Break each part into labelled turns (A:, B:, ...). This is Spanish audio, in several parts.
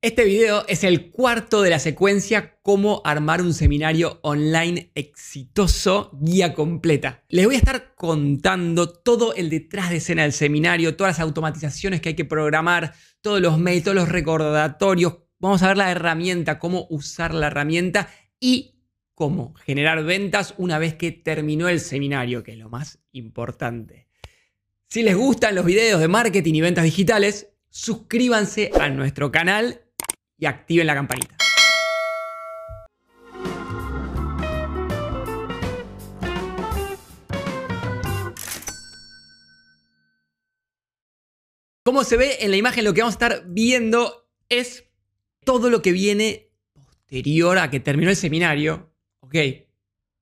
A: Este video es el cuarto de la secuencia Cómo armar un seminario online exitoso, guía completa. Les voy a estar contando todo el detrás de escena del seminario, todas las automatizaciones que hay que programar, todos los mails, todos los recordatorios. Vamos a ver la herramienta, cómo usar la herramienta y cómo generar ventas una vez que terminó el seminario, que es lo más importante. Si les gustan los videos de marketing y ventas digitales, suscríbanse a nuestro canal y activen la campanita. Como se ve en la imagen, lo que vamos a estar viendo es todo lo que viene posterior a que terminó el seminario. Ok,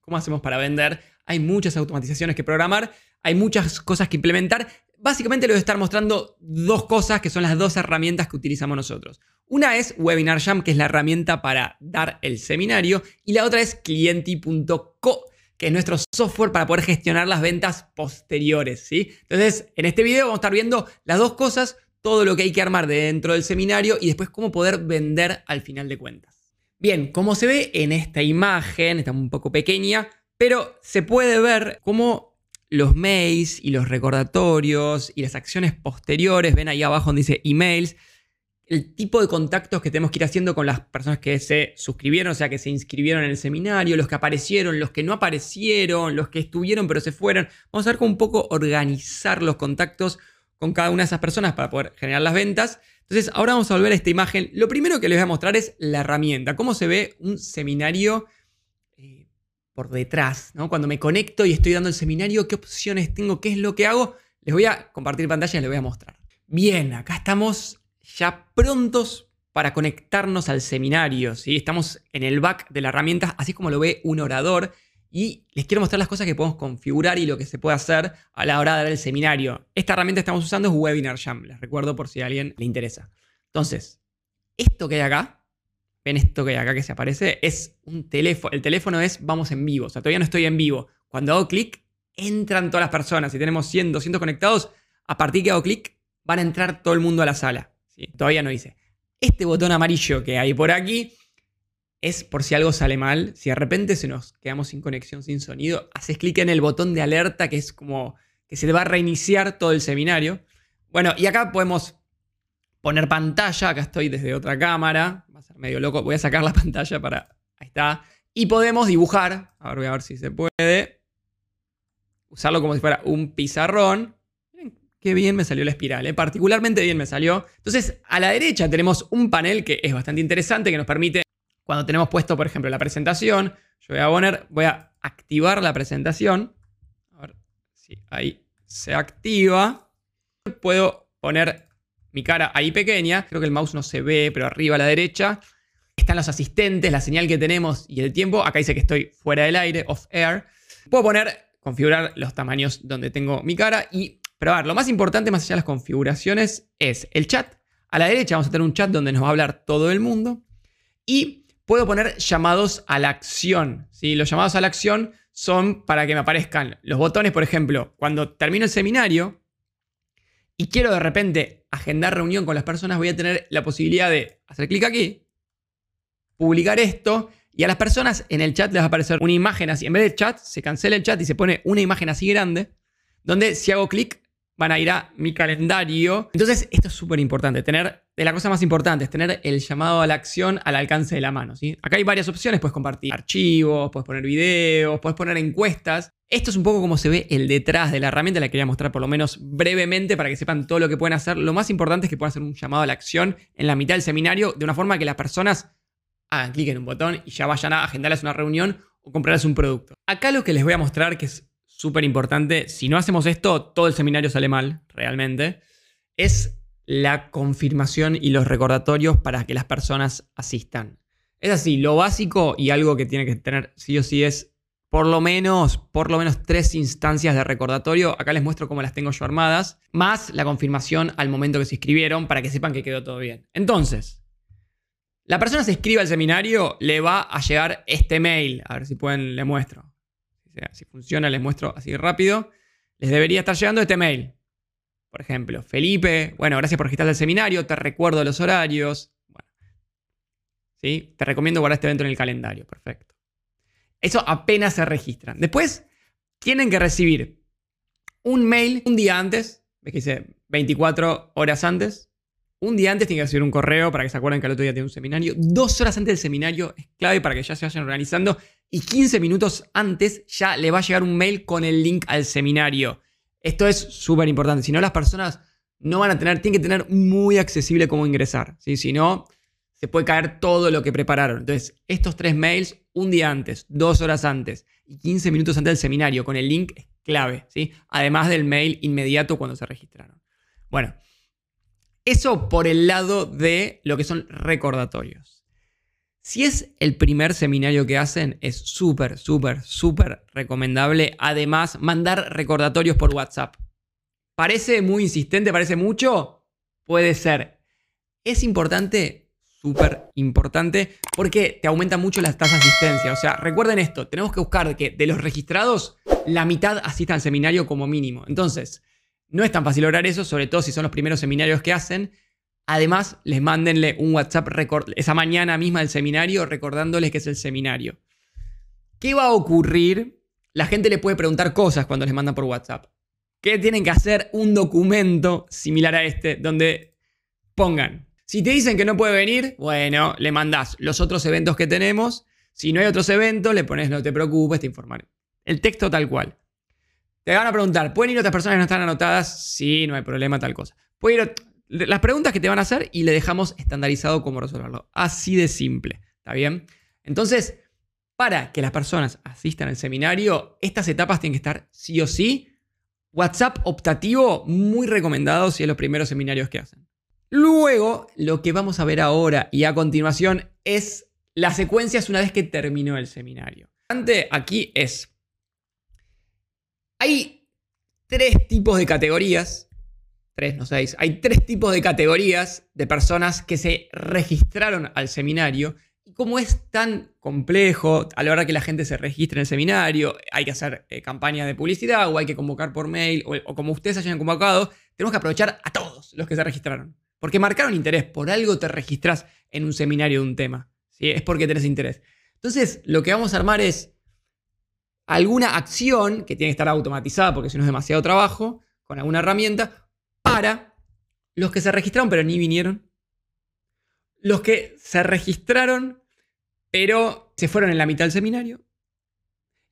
A: ¿cómo hacemos para vender? Hay muchas automatizaciones que programar, hay muchas cosas que implementar. Básicamente les voy a estar mostrando dos cosas que son las dos herramientas que utilizamos nosotros. Una es Webinar Jam, que es la herramienta para dar el seminario, y la otra es clienti.co, que es nuestro software para poder gestionar las ventas posteriores, ¿sí? Entonces, en este video vamos a estar viendo las dos cosas, todo lo que hay que armar dentro del seminario y después cómo poder vender al final de cuentas. Bien, como se ve en esta imagen, está un poco pequeña, pero se puede ver cómo los mails y los recordatorios y las acciones posteriores, ven ahí abajo donde dice emails, el tipo de contactos que tenemos que ir haciendo con las personas que se suscribieron, o sea, que se inscribieron en el seminario, los que aparecieron, los que no aparecieron, los que estuvieron pero se fueron. Vamos a ver cómo un poco organizar los contactos con cada una de esas personas para poder generar las ventas. Entonces, ahora vamos a volver a esta imagen. Lo primero que les voy a mostrar es la herramienta, cómo se ve un seminario por detrás, ¿no? Cuando me conecto y estoy dando el seminario, qué opciones tengo, qué es lo que hago. Les voy a compartir pantalla y les voy a mostrar. Bien, acá estamos ya prontos para conectarnos al seminario. ¿sí? Estamos en el back de la herramienta, así como lo ve un orador. Y les quiero mostrar las cosas que podemos configurar y lo que se puede hacer a la hora de dar el seminario. Esta herramienta que estamos usando es Webinar Jam. Les recuerdo por si a alguien le interesa. Entonces, esto que hay acá, ven esto que acá que se aparece, es un teléfono. El teléfono es vamos en vivo. O sea, todavía no estoy en vivo. Cuando hago clic, entran todas las personas. Si tenemos 100, 200 conectados, a partir que hago clic, van a entrar todo el mundo a la sala. Todavía no hice. Este botón amarillo que hay por aquí es por si algo sale mal. Si de repente se nos quedamos sin conexión, sin sonido, haces clic en el botón de alerta que es como que se va a reiniciar todo el seminario. Bueno, y acá podemos poner pantalla. Acá estoy desde otra cámara. Va a ser medio loco. Voy a sacar la pantalla para... Ahí está. Y podemos dibujar. A ver, voy a ver si se puede. Usarlo como si fuera un pizarrón. Qué bien me salió la espiral, ¿eh? particularmente bien me salió. Entonces, a la derecha tenemos un panel que es bastante interesante, que nos permite, cuando tenemos puesto, por ejemplo, la presentación, yo voy a poner, voy a activar la presentación. A ver si ahí se activa. Puedo poner mi cara ahí pequeña, creo que el mouse no se ve, pero arriba a la derecha. Están los asistentes, la señal que tenemos y el tiempo. Acá dice que estoy fuera del aire, off air. Puedo poner, configurar los tamaños donde tengo mi cara y ver, lo más importante más allá de las configuraciones es el chat. A la derecha vamos a tener un chat donde nos va a hablar todo el mundo. Y puedo poner llamados a la acción. ¿sí? Los llamados a la acción son para que me aparezcan los botones, por ejemplo, cuando termino el seminario y quiero de repente agendar reunión con las personas, voy a tener la posibilidad de hacer clic aquí, publicar esto y a las personas en el chat les va a aparecer una imagen así. En vez de chat, se cancela el chat y se pone una imagen así grande, donde si hago clic van a ir a mi calendario. Entonces, esto es súper importante. Tener, de la cosa más importante, es tener el llamado a la acción al alcance de la mano. ¿sí? Acá hay varias opciones. Puedes compartir archivos, puedes poner videos, puedes poner encuestas. Esto es un poco como se ve el detrás de la herramienta. La quería mostrar por lo menos brevemente para que sepan todo lo que pueden hacer. Lo más importante es que puedan hacer un llamado a la acción en la mitad del seminario de una forma que las personas hagan clic en un botón y ya vayan a agendarles una reunión o comprarles un producto. Acá lo que les voy a mostrar, que es súper importante, si no hacemos esto, todo el seminario sale mal, realmente, es la confirmación y los recordatorios para que las personas asistan. Es así, lo básico y algo que tiene que tener sí o sí es por lo menos, por lo menos tres instancias de recordatorio. Acá les muestro cómo las tengo yo armadas, más la confirmación al momento que se inscribieron para que sepan que quedó todo bien. Entonces, la persona se inscribe al seminario, le va a llegar este mail. A ver si pueden, le muestro si funciona, les muestro así rápido. Les debería estar llegando este mail. Por ejemplo, Felipe, bueno, gracias por registrarte al seminario, te recuerdo los horarios. Bueno, ¿sí? Te recomiendo guardar este evento en el calendario. Perfecto. Eso apenas se registran. Después tienen que recibir un mail un día antes, ves que dice 24 horas antes. Un día antes tienen que recibir un correo para que se acuerden que el otro día tiene un seminario. Dos horas antes del seminario es clave para que ya se vayan organizando. Y 15 minutos antes ya le va a llegar un mail con el link al seminario. Esto es súper importante. Si no, las personas no van a tener, tienen que tener muy accesible cómo ingresar. Si no, se puede caer todo lo que prepararon. Entonces, estos tres mails, un día antes, dos horas antes y 15 minutos antes del seminario con el link es clave. ¿sí? Además del mail inmediato cuando se registraron. Bueno, eso por el lado de lo que son recordatorios. Si es el primer seminario que hacen, es súper, súper, súper recomendable. Además, mandar recordatorios por WhatsApp. ¿Parece muy insistente? ¿Parece mucho? Puede ser. Es importante, súper importante, porque te aumenta mucho las tasas de asistencia. O sea, recuerden esto, tenemos que buscar que de los registrados, la mitad asistan al seminario como mínimo. Entonces, no es tan fácil lograr eso, sobre todo si son los primeros seminarios que hacen. Además, les mándenle un WhatsApp esa mañana misma del seminario recordándoles que es el seminario. ¿Qué va a ocurrir? La gente le puede preguntar cosas cuando les mandan por WhatsApp. ¿Qué tienen que hacer un documento similar a este donde pongan. Si te dicen que no puede venir, bueno, le mandás los otros eventos que tenemos. Si no hay otros eventos, le pones no te preocupes, te informaré. El texto tal cual. Te van a preguntar, ¿pueden ir otras personas que no están anotadas? Sí, no hay problema, tal cosa. Ir las preguntas que te van a hacer y le dejamos estandarizado cómo resolverlo. Así de simple. ¿Está bien? Entonces, para que las personas asistan al seminario, estas etapas tienen que estar sí o sí. WhatsApp optativo, muy recomendado si es los primeros seminarios que hacen. Luego, lo que vamos a ver ahora y a continuación es las secuencias una vez que terminó el seminario. Aquí es hay tres tipos de categorías, no hay tres tipos de categorías de personas que se registraron al seminario. Y como es tan complejo, a la hora que la gente se registre en el seminario, hay que hacer eh, campañas de publicidad o hay que convocar por mail o, como ustedes hayan convocado, tenemos que aprovechar a todos los que se registraron. Porque marcaron interés, por algo te registras en un seminario de un tema. Es porque tenés interés. Entonces, lo que vamos a armar es alguna acción que tiene que estar automatizada porque si no es demasiado trabajo, con alguna herramienta, para los que se registraron pero ni vinieron, los que se registraron pero se fueron en la mitad del seminario,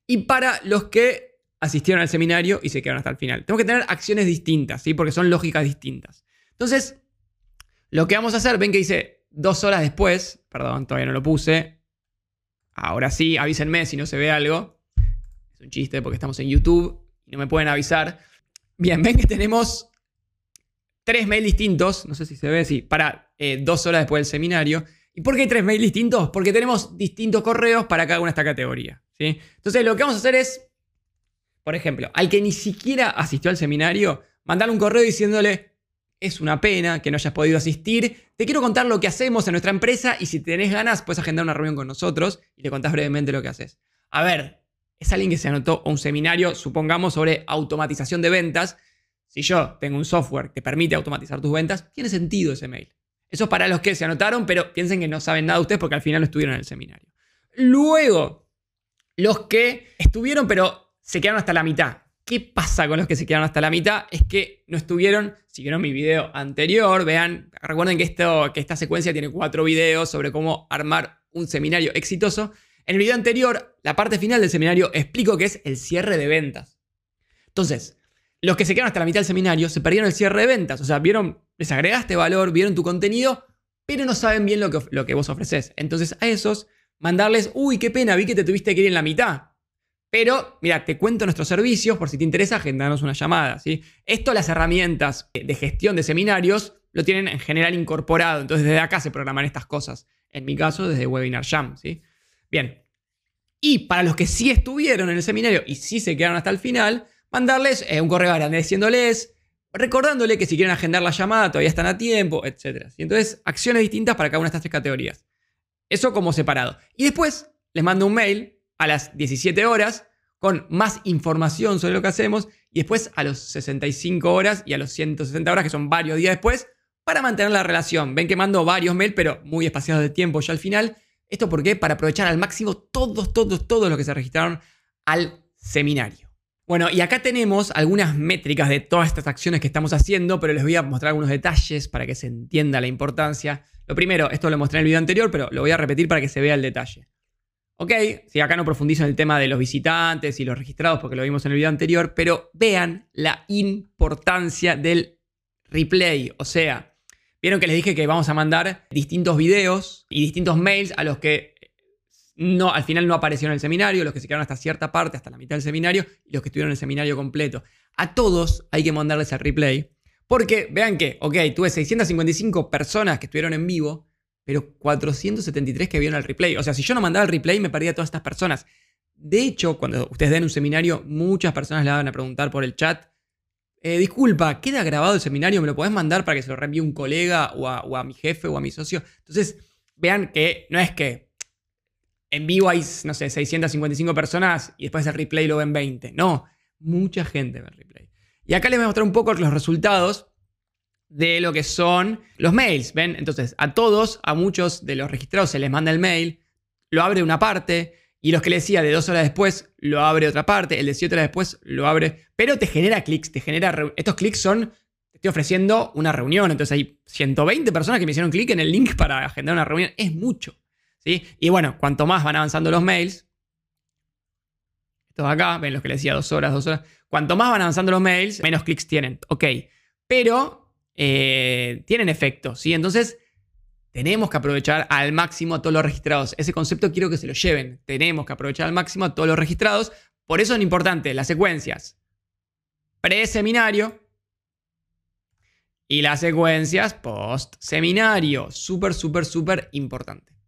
A: y para los que asistieron al seminario y se quedaron hasta el final. Tenemos que tener acciones distintas, ¿sí? porque son lógicas distintas. Entonces, lo que vamos a hacer, ven que dice dos horas después, perdón, todavía no lo puse, ahora sí, avísenme si no se ve algo, es un chiste porque estamos en YouTube y no me pueden avisar. Bien, ven que tenemos tres mails distintos, no sé si se ve, sí, para eh, dos horas después del seminario. ¿Y por qué hay tres mails distintos? Porque tenemos distintos correos para cada una de esta categoría. ¿sí? Entonces lo que vamos a hacer es, por ejemplo, al que ni siquiera asistió al seminario, mandarle un correo diciéndole, es una pena que no hayas podido asistir, te quiero contar lo que hacemos en nuestra empresa y si tenés ganas puedes agendar una reunión con nosotros y le contás brevemente lo que haces. A ver, es alguien que se anotó a un seminario, supongamos, sobre automatización de ventas. Si yo tengo un software que permite automatizar tus ventas, tiene sentido ese mail. Eso es para los que se anotaron, pero piensen que no saben nada ustedes porque al final no estuvieron en el seminario. Luego, los que estuvieron pero se quedaron hasta la mitad. ¿Qué pasa con los que se quedaron hasta la mitad? Es que no estuvieron, siguieron mi video anterior, vean, recuerden que, esto, que esta secuencia tiene cuatro videos sobre cómo armar un seminario exitoso. En el video anterior, la parte final del seminario, explico qué es el cierre de ventas. Entonces, los que se quedaron hasta la mitad del seminario se perdieron el cierre de ventas. O sea, vieron, les agregaste valor, vieron tu contenido, pero no saben bien lo que, lo que vos ofreces. Entonces, a esos, mandarles, uy, qué pena, vi que te tuviste que ir en la mitad. Pero, mira, te cuento nuestros servicios, por si te interesa, agendanos una llamada. ¿sí? Esto, las herramientas de gestión de seminarios, lo tienen en general incorporado. Entonces, desde acá se programan estas cosas. En mi caso, desde Webinar Jam. ¿sí? Bien. Y para los que sí estuvieron en el seminario y sí se quedaron hasta el final, mandarles eh, un correo agradeciéndoles, recordándole que si quieren agendar la llamada todavía están a tiempo, etc. Y entonces, acciones distintas para cada una de estas tres categorías. Eso como separado. Y después les mando un mail a las 17 horas con más información sobre lo que hacemos y después a los 65 horas y a los 160 horas, que son varios días después, para mantener la relación. Ven que mando varios mails, pero muy espaciados de tiempo ya al final ¿Esto por qué? Para aprovechar al máximo todos, todos, todos los que se registraron al seminario. Bueno, y acá tenemos algunas métricas de todas estas acciones que estamos haciendo, pero les voy a mostrar algunos detalles para que se entienda la importancia. Lo primero, esto lo mostré en el video anterior, pero lo voy a repetir para que se vea el detalle. Ok, si acá no profundizo en el tema de los visitantes y los registrados porque lo vimos en el video anterior, pero vean la importancia del replay. O sea, vieron que les dije que vamos a mandar distintos videos y distintos mails a los que no, al final no aparecieron en el seminario, los que se quedaron hasta cierta parte, hasta la mitad del seminario, y los que estuvieron en el seminario completo. A todos hay que mandarles el replay. Porque, vean que, ok, tuve 655 personas que estuvieron en vivo, pero 473 que vieron el replay. O sea, si yo no mandaba el replay, me perdía a todas estas personas. De hecho, cuando ustedes den un seminario, muchas personas le van a preguntar por el chat, eh, disculpa, ¿queda grabado el seminario? ¿Me lo podés mandar para que se lo reenvíe un colega o a, o a mi jefe o a mi socio? Entonces, vean que no es que en vivo hay, no sé, 655 personas y después el replay lo ven 20. No, mucha gente ve el replay. Y acá les voy a mostrar un poco los resultados de lo que son los mails. ¿Ven? Entonces, a todos, a muchos de los registrados se les manda el mail, lo abre una parte, y los que les decía de dos horas después, lo abre otra parte, el de siete horas después, lo abre, pero te genera clics, te genera... Estos clics son, te estoy ofreciendo una reunión, entonces hay 120 personas que me hicieron clic en el link para agendar una reunión, es mucho. Y bueno, cuanto más van avanzando los mails, estos acá, ven los que les decía dos horas, dos horas, cuanto más van avanzando los mails, menos clics tienen, ok, pero eh, tienen efecto, ¿sí? Entonces, tenemos que aprovechar al máximo a todos los registrados. Ese concepto quiero que se lo lleven. Tenemos que aprovechar al máximo a todos los registrados. Por eso es importante las secuencias pre-seminario y las secuencias post-seminario. Súper, súper, súper importante.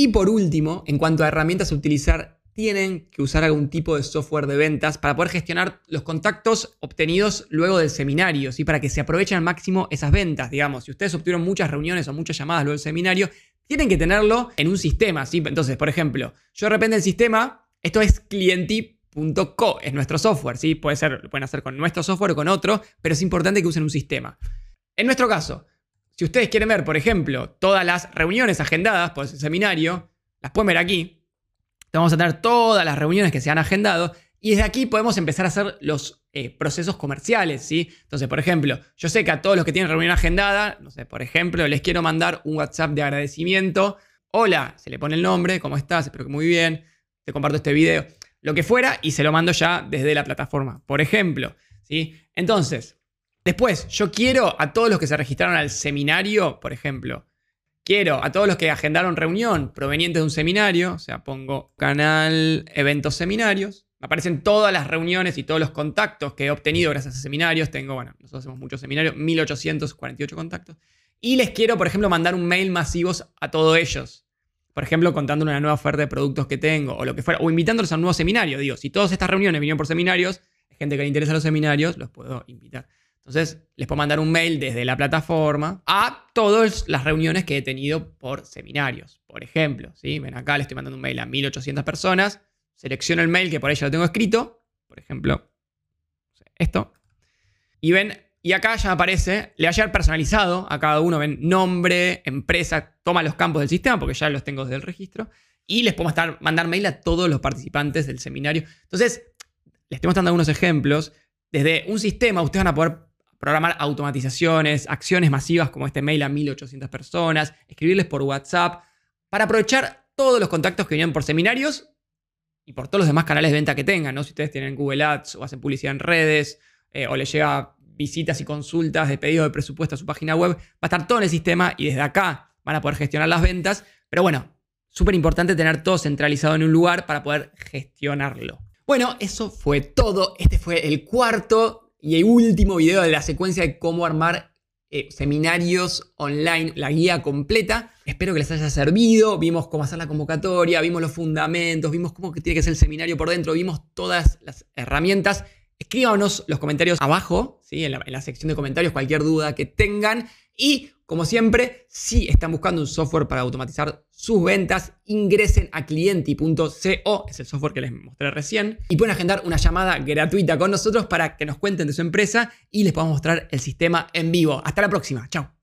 A: Y por último, en cuanto a herramientas a utilizar, tienen que usar algún tipo de software de ventas para poder gestionar los contactos obtenidos luego del seminario, ¿sí? para que se aprovechen al máximo esas ventas. Digamos, si ustedes obtuvieron muchas reuniones o muchas llamadas luego del seminario, tienen que tenerlo en un sistema. Entonces, por ejemplo, yo de repente el sistema, esto es clienti.co, es nuestro software, ¿sí? Puede ser, lo pueden hacer con nuestro software o con otro, pero es importante que usen un sistema. En nuestro caso, si ustedes quieren ver, por ejemplo, todas las reuniones agendadas por ese seminario, las pueden ver aquí. Vamos a tener todas las reuniones que se han agendado y desde aquí podemos empezar a hacer los eh, procesos comerciales, ¿sí? Entonces, por ejemplo, yo sé que a todos los que tienen reunión agendada, no sé, por ejemplo, les quiero mandar un WhatsApp de agradecimiento. Hola, se le pone el nombre, ¿cómo estás? Espero que muy bien. Te comparto este video. Lo que fuera y se lo mando ya desde la plataforma, por ejemplo, ¿sí? Entonces, Después, yo quiero a todos los que se registraron al seminario, por ejemplo, quiero a todos los que agendaron reunión provenientes de un seminario, o sea, pongo canal eventos seminarios, me aparecen todas las reuniones y todos los contactos que he obtenido gracias a seminarios. Tengo, bueno, nosotros hacemos muchos seminarios, 1848 contactos. Y les quiero, por ejemplo, mandar un mail masivos a todos ellos. Por ejemplo, contándole una nueva oferta de productos que tengo o lo que fuera. O invitándolos a un nuevo seminario. Digo, si todas estas reuniones vinieron por seminarios, gente que le interesa los seminarios, los puedo invitar. Entonces, les puedo mandar un mail desde la plataforma a todas las reuniones que he tenido por seminarios. Por ejemplo, ¿sí? ven acá, le estoy mandando un mail a 1800 personas, selecciono el mail que por ahí ya lo tengo escrito, por ejemplo, esto, y ven, y acá ya aparece, le va a llegar personalizado a cada uno, ven, nombre, empresa, toma los campos del sistema, porque ya los tengo desde el registro, y les puedo mandar mail a todos los participantes del seminario. Entonces, les estoy mostrando algunos ejemplos. Desde un sistema ustedes van a poder programar automatizaciones, acciones masivas como este mail a 1800 personas, escribirles por WhatsApp, para aprovechar todos los contactos que vienen por seminarios y por todos los demás canales de venta que tengan, ¿no? Si ustedes tienen Google Ads o hacen publicidad en redes eh, o les llega visitas y consultas de pedido de presupuesto a su página web, va a estar todo en el sistema y desde acá van a poder gestionar las ventas. Pero bueno, súper importante tener todo centralizado en un lugar para poder gestionarlo. Bueno, eso fue todo. Este fue el cuarto y el último video de la secuencia de cómo armar eh, seminarios online, la guía completa. Espero que les haya servido. Vimos cómo hacer la convocatoria, vimos los fundamentos, vimos cómo tiene que ser el seminario por dentro, vimos todas las herramientas. Escríbanos los comentarios abajo, ¿sí? en, la, en la sección de comentarios, cualquier duda que tengan. Y como siempre, si están buscando un software para automatizar sus ventas, ingresen a clienti.co, es el software que les mostré recién, y pueden agendar una llamada gratuita con nosotros para que nos cuenten de su empresa y les podamos mostrar el sistema en vivo. Hasta la próxima, chao.